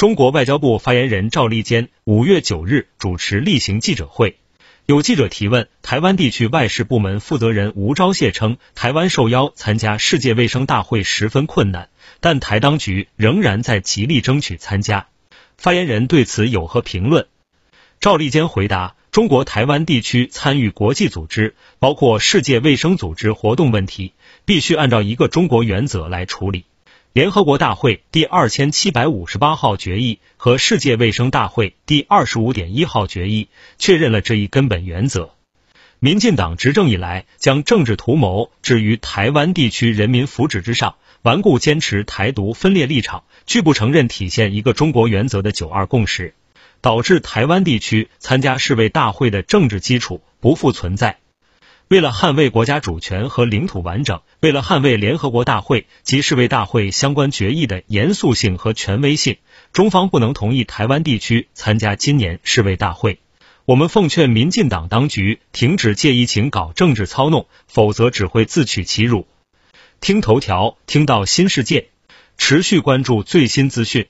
中国外交部发言人赵立坚五月九日主持例行记者会，有记者提问，台湾地区外事部门负责人吴钊燮称，台湾受邀参加世界卫生大会十分困难，但台当局仍然在极力争取参加。发言人对此有何评论？赵立坚回答：中国台湾地区参与国际组织，包括世界卫生组织活动问题，必须按照一个中国原则来处理。联合国大会第二千七百五十八号决议和世界卫生大会第二十五点一号决议确认了这一根本原则。民进党执政以来，将政治图谋置于台湾地区人民福祉之上，顽固坚持台独分裂立场，拒不承认体现一个中国原则的九二共识，导致台湾地区参加世卫大会的政治基础不复存在。为了捍卫国家主权和领土完整，为了捍卫联合国大会及世卫大会相关决议的严肃性和权威性，中方不能同意台湾地区参加今年世卫大会。我们奉劝民进党当局停止借疫情搞政治操弄，否则只会自取其辱。听头条，听到新世界，持续关注最新资讯。